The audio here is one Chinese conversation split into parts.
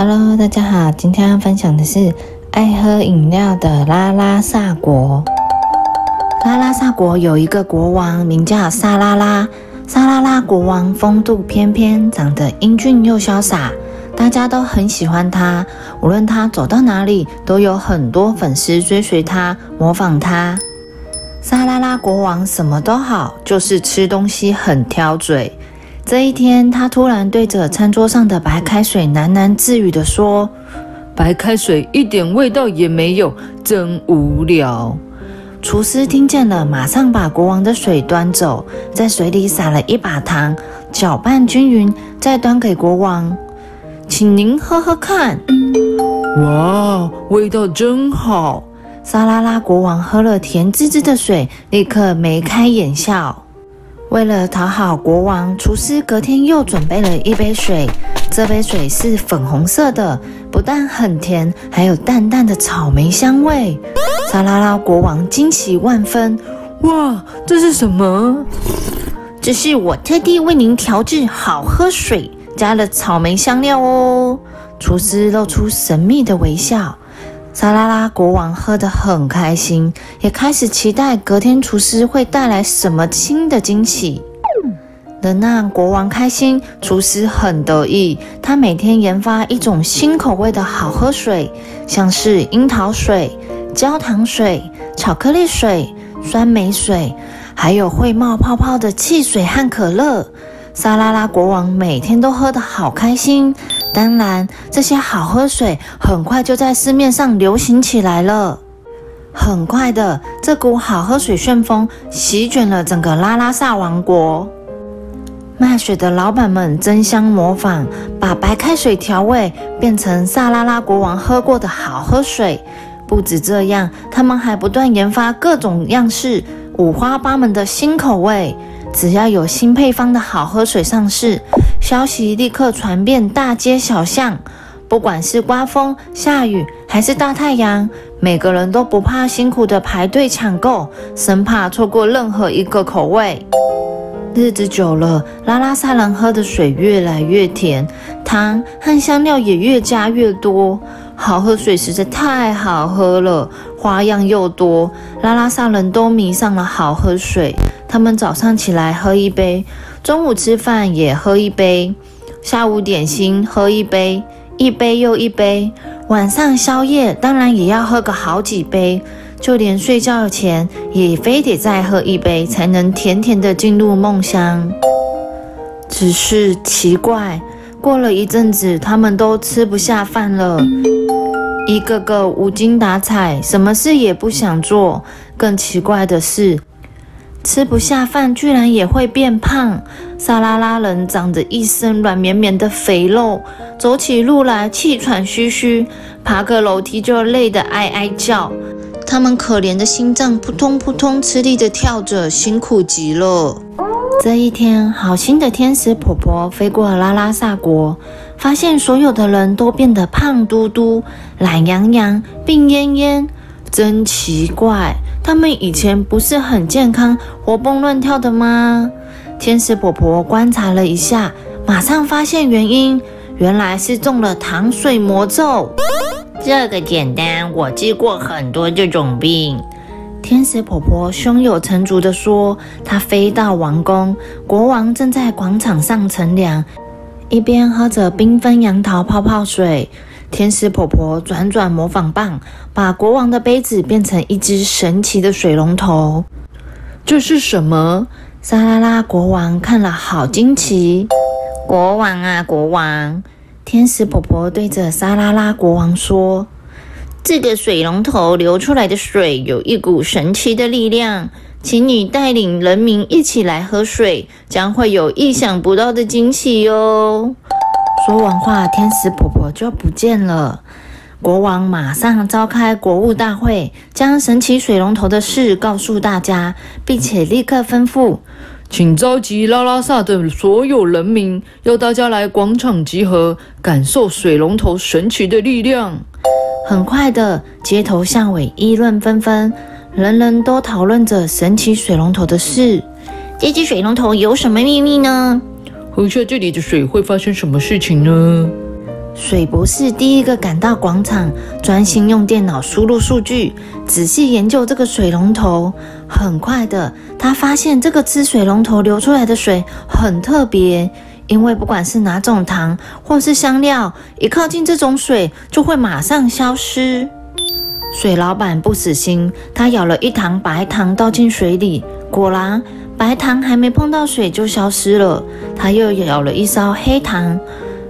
Hello，大家好，今天要分享的是爱喝饮料的拉拉萨国。拉拉萨国有一个国王，名叫萨拉拉。萨拉拉国王风度翩翩，长得英俊又潇洒，大家都很喜欢他。无论他走到哪里，都有很多粉丝追随他，模仿他。萨拉拉国王什么都好，就是吃东西很挑嘴。这一天，他突然对着餐桌上的白开水喃喃自语地说：“白开水一点味道也没有，真无聊。”厨师听见了，马上把国王的水端走，在水里撒了一把糖，搅拌均匀，再端给国王，请您喝喝看。哇，味道真好！沙拉拉国王喝了甜滋滋的水，立刻眉开眼笑。为了讨好国王，厨师隔天又准备了一杯水。这杯水是粉红色的，不但很甜，还有淡淡的草莓香味。沙拉拉国王惊奇万分：“哇，这是什么？这是我特地为您调制好喝水，加了草莓香料哦。”厨师露出神秘的微笑。沙拉拉国王喝得很开心，也开始期待隔天厨师会带来什么新的惊喜。能让国王开心，厨师很得意。他每天研发一种新口味的好喝水，像是樱桃水、焦糖水、巧克力水、酸梅水，还有会冒泡泡的汽水和可乐。沙拉拉国王每天都喝得好开心。当然，这些好喝水很快就在市面上流行起来了。很快的，这股好喝水旋风席卷了整个拉拉萨王国。卖水的老板们争相模仿，把白开水调味变成萨拉拉国王喝过的好喝水。不止这样，他们还不断研发各种样式、五花八门的新口味。只要有新配方的好喝水上市，消息立刻传遍大街小巷。不管是刮风、下雨还是大太阳，每个人都不怕辛苦的排队抢购，生怕错过任何一个口味。日子久了，拉拉萨人喝的水越来越甜，糖和香料也越加越多。好喝水实在太好喝了，花样又多，拉拉萨人都迷上了好喝水。他们早上起来喝一杯，中午吃饭也喝一杯，下午点心喝一杯，一杯又一杯，晚上宵夜当然也要喝个好几杯。就连睡觉前也非得再喝一杯，才能甜甜的进入梦乡。只是奇怪，过了一阵子，他们都吃不下饭了，一个个无精打采，什么事也不想做。更奇怪的是，吃不下饭居然也会变胖。萨拉拉人长着一身软绵绵的肥肉，走起路来气喘吁吁，爬个楼梯就累得哀哀叫。他们可怜的心脏扑通扑通吃力地跳着，辛苦极了。这一天，好心的天使婆婆飞过拉拉萨国，发现所有的人都变得胖嘟嘟、懒洋洋、病恹恹，真奇怪！他们以前不是很健康、活蹦乱跳的吗？天使婆婆观察了一下，马上发现原因，原来是中了糖水魔咒。这个简单，我治过很多这种病。天使婆婆胸有成竹地说。她飞到王宫，国王正在广场上乘凉，一边喝着缤纷杨桃泡泡水。天使婆婆转转模仿棒，把国王的杯子变成一只神奇的水龙头。这是什么？沙拉拉国王看了好惊奇。国王啊，国王！天使婆婆对着沙拉拉国王说：“这个水龙头流出来的水有一股神奇的力量，请你带领人民一起来喝水，将会有意想不到的惊喜哟。”说完话，天使婆婆就不见了。国王马上召开国务大会，将神奇水龙头的事告诉大家，并且立刻吩咐。请召集拉拉萨的所有人民，要大家来广场集合，感受水龙头神奇的力量。很快的，街头巷尾议论纷纷，人人都讨论着神奇水龙头的事。这只水龙头有什么秘密呢？喝下这里的水会发生什么事情呢？水博士第一个赶到广场，专心用电脑输入数据，仔细研究这个水龙头。很快的，他发现这个吃水龙头流出来的水很特别，因为不管是哪种糖或是香料，一靠近这种水就会马上消失。水老板不死心，他舀了一糖白糖倒进水里，果然白糖还没碰到水就消失了。他又舀了一勺黑糖。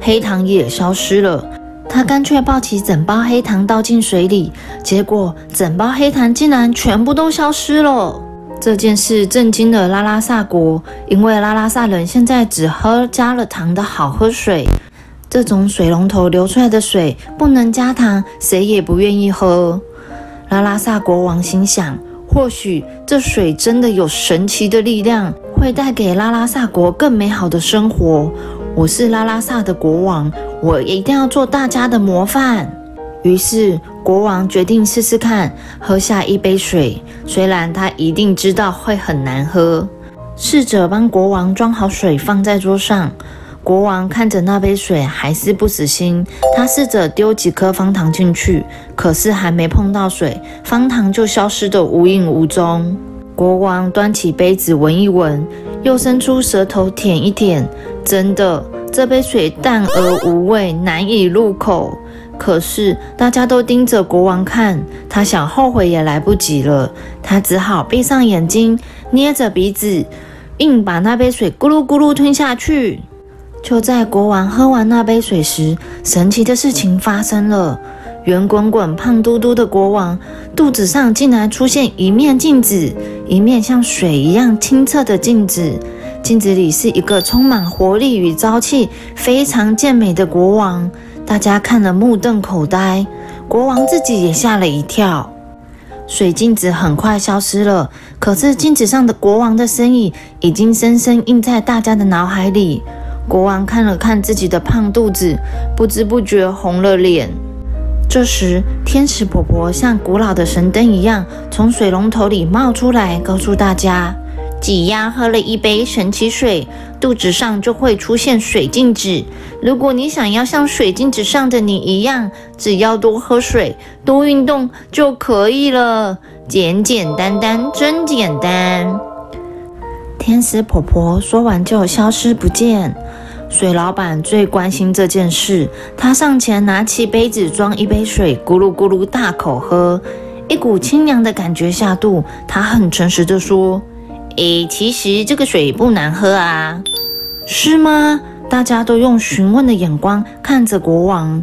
黑糖也消失了，他干脆抱起整包黑糖倒进水里，结果整包黑糖竟然全部都消失了。这件事震惊了拉拉萨国，因为拉拉萨人现在只喝加了糖的好喝水，这种水龙头流出来的水不能加糖，谁也不愿意喝。拉拉萨国王心想，或许这水真的有神奇的力量，会带给拉拉萨国更美好的生活。我是拉拉萨的国王，我一定要做大家的模范。于是国王决定试试看，喝下一杯水。虽然他一定知道会很难喝。侍者帮国王装好水，放在桌上。国王看着那杯水，还是不死心。他试着丢几颗方糖进去，可是还没碰到水，方糖就消失得无影无踪。国王端起杯子闻一闻，又伸出舌头舔一舔。真的，这杯水淡而无味，难以入口。可是大家都盯着国王看，他想后悔也来不及了。他只好闭上眼睛，捏着鼻子，硬把那杯水咕噜咕噜吞下去。就在国王喝完那杯水时，神奇的事情发生了。圆滚滚、胖嘟嘟的国王肚子上竟然出现一面镜子，一面像水一样清澈的镜子。镜子里是一个充满活力与朝气、非常健美的国王，大家看了目瞪口呆，国王自己也吓了一跳。水镜子很快消失了，可是镜子上的国王的身影已经深深印在大家的脑海里。国王看了看自己的胖肚子，不知不觉红了脸。这时，天使婆婆像古老的神灯一样从水龙头里冒出来，告诉大家。挤压喝了一杯神奇水，肚子上就会出现水镜子。如果你想要像水镜子上的你一样，只要多喝水、多运动就可以了。简简单单，真简单。天使婆婆说完就消失不见。水老板最关心这件事，他上前拿起杯子装一杯水，咕噜咕噜大口喝，一股清凉的感觉下肚。他很诚实的说。诶，其实这个水不难喝啊，是吗？大家都用询问的眼光看着国王。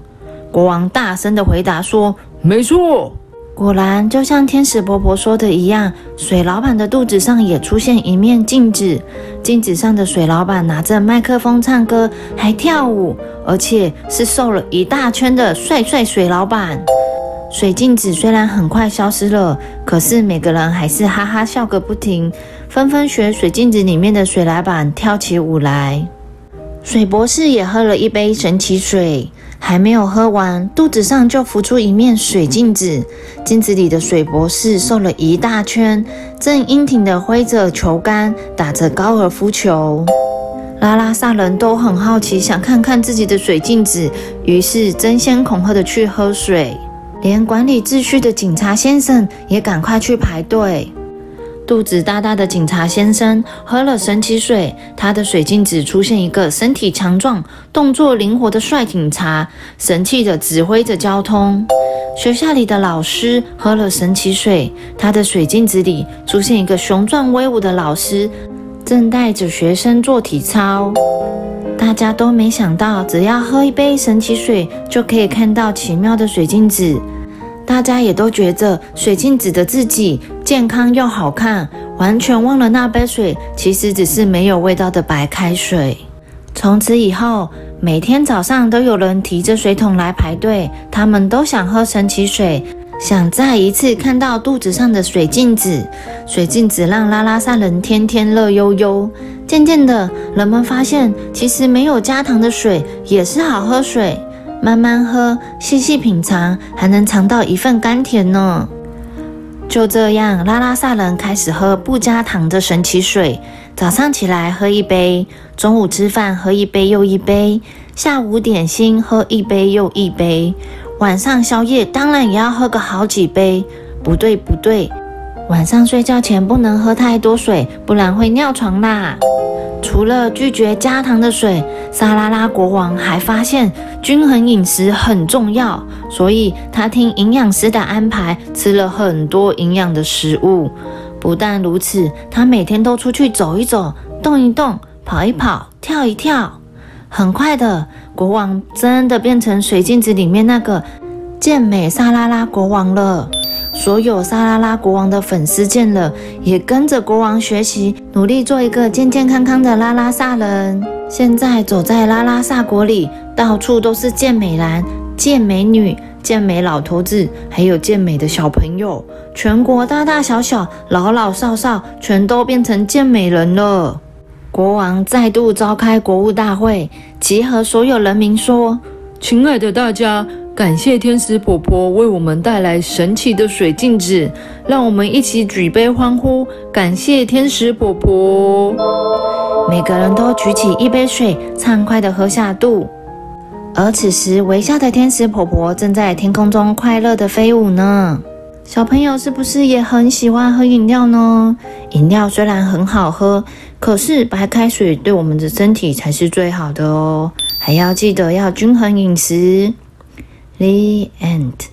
国王大声的回答说：“没错。”果然，就像天使婆婆说的一样，水老板的肚子上也出现一面镜子。镜子上的水老板拿着麦克风唱歌，还跳舞，而且是瘦了一大圈的帅帅水老板。水镜子虽然很快消失了，可是每个人还是哈哈笑个不停。纷纷学水镜子里面的水老板跳起舞来。水博士也喝了一杯神奇水，还没有喝完，肚子上就浮出一面水镜子。镜子里的水博士瘦了一大圈，正英挺地挥着球杆，打着高尔夫球。拉拉萨人都很好奇，想看看自己的水镜子，于是争先恐后的去喝水。连管理秩序的警察先生也赶快去排队。肚子大大的警察先生喝了神奇水，他的水镜子出现一个身体强壮、动作灵活的帅警察，神气地指挥着交通。学校里的老师喝了神奇水，他的水镜子里出现一个雄壮威武的老师，正带着学生做体操。大家都没想到，只要喝一杯神奇水，就可以看到奇妙的水镜子。大家也都觉得水镜子的自己健康又好看，完全忘了那杯水其实只是没有味道的白开水。从此以后，每天早上都有人提着水桶来排队，他们都想喝神奇水，想再一次看到肚子上的水镜子。水镜子让拉拉萨人天天乐悠悠。渐渐的，人们发现其实没有加糖的水也是好喝水。慢慢喝，细细品尝，还能尝到一份甘甜呢。就这样，拉拉萨人开始喝不加糖的神奇水。早上起来喝一杯，中午吃饭喝一杯又一杯，下午点心喝一杯又一杯，晚上宵夜当然也要喝个好几杯。不对不对，晚上睡觉前不能喝太多水，不然会尿床啦。除了拒绝加糖的水，沙拉拉国王还发现均衡饮食很重要，所以他听营养师的安排，吃了很多营养的食物。不但如此，他每天都出去走一走，动一动，跑一跑，跳一跳。很快的，国王真的变成水镜子里面那个健美沙拉拉国王了。所有沙拉拉国王的粉丝见了，也跟着国王学习，努力做一个健健康康的拉拉萨人。现在走在拉拉萨国里，到处都是健美男、健美女、健美老头子，还有健美的小朋友。全国大大小小、老老少少，全都变成健美人了。国王再度召开国务大会，集合所有人民说：“亲爱的大家。”感谢天使婆婆为我们带来神奇的水镜子，让我们一起举杯欢呼，感谢天使婆婆。每个人都举起一杯水，畅快地喝下肚。而此时，微笑的天使婆婆正在天空中快乐地飞舞呢。小朋友是不是也很喜欢喝饮料呢？饮料虽然很好喝，可是白开水对我们的身体才是最好的哦。还要记得要均衡饮食。The end.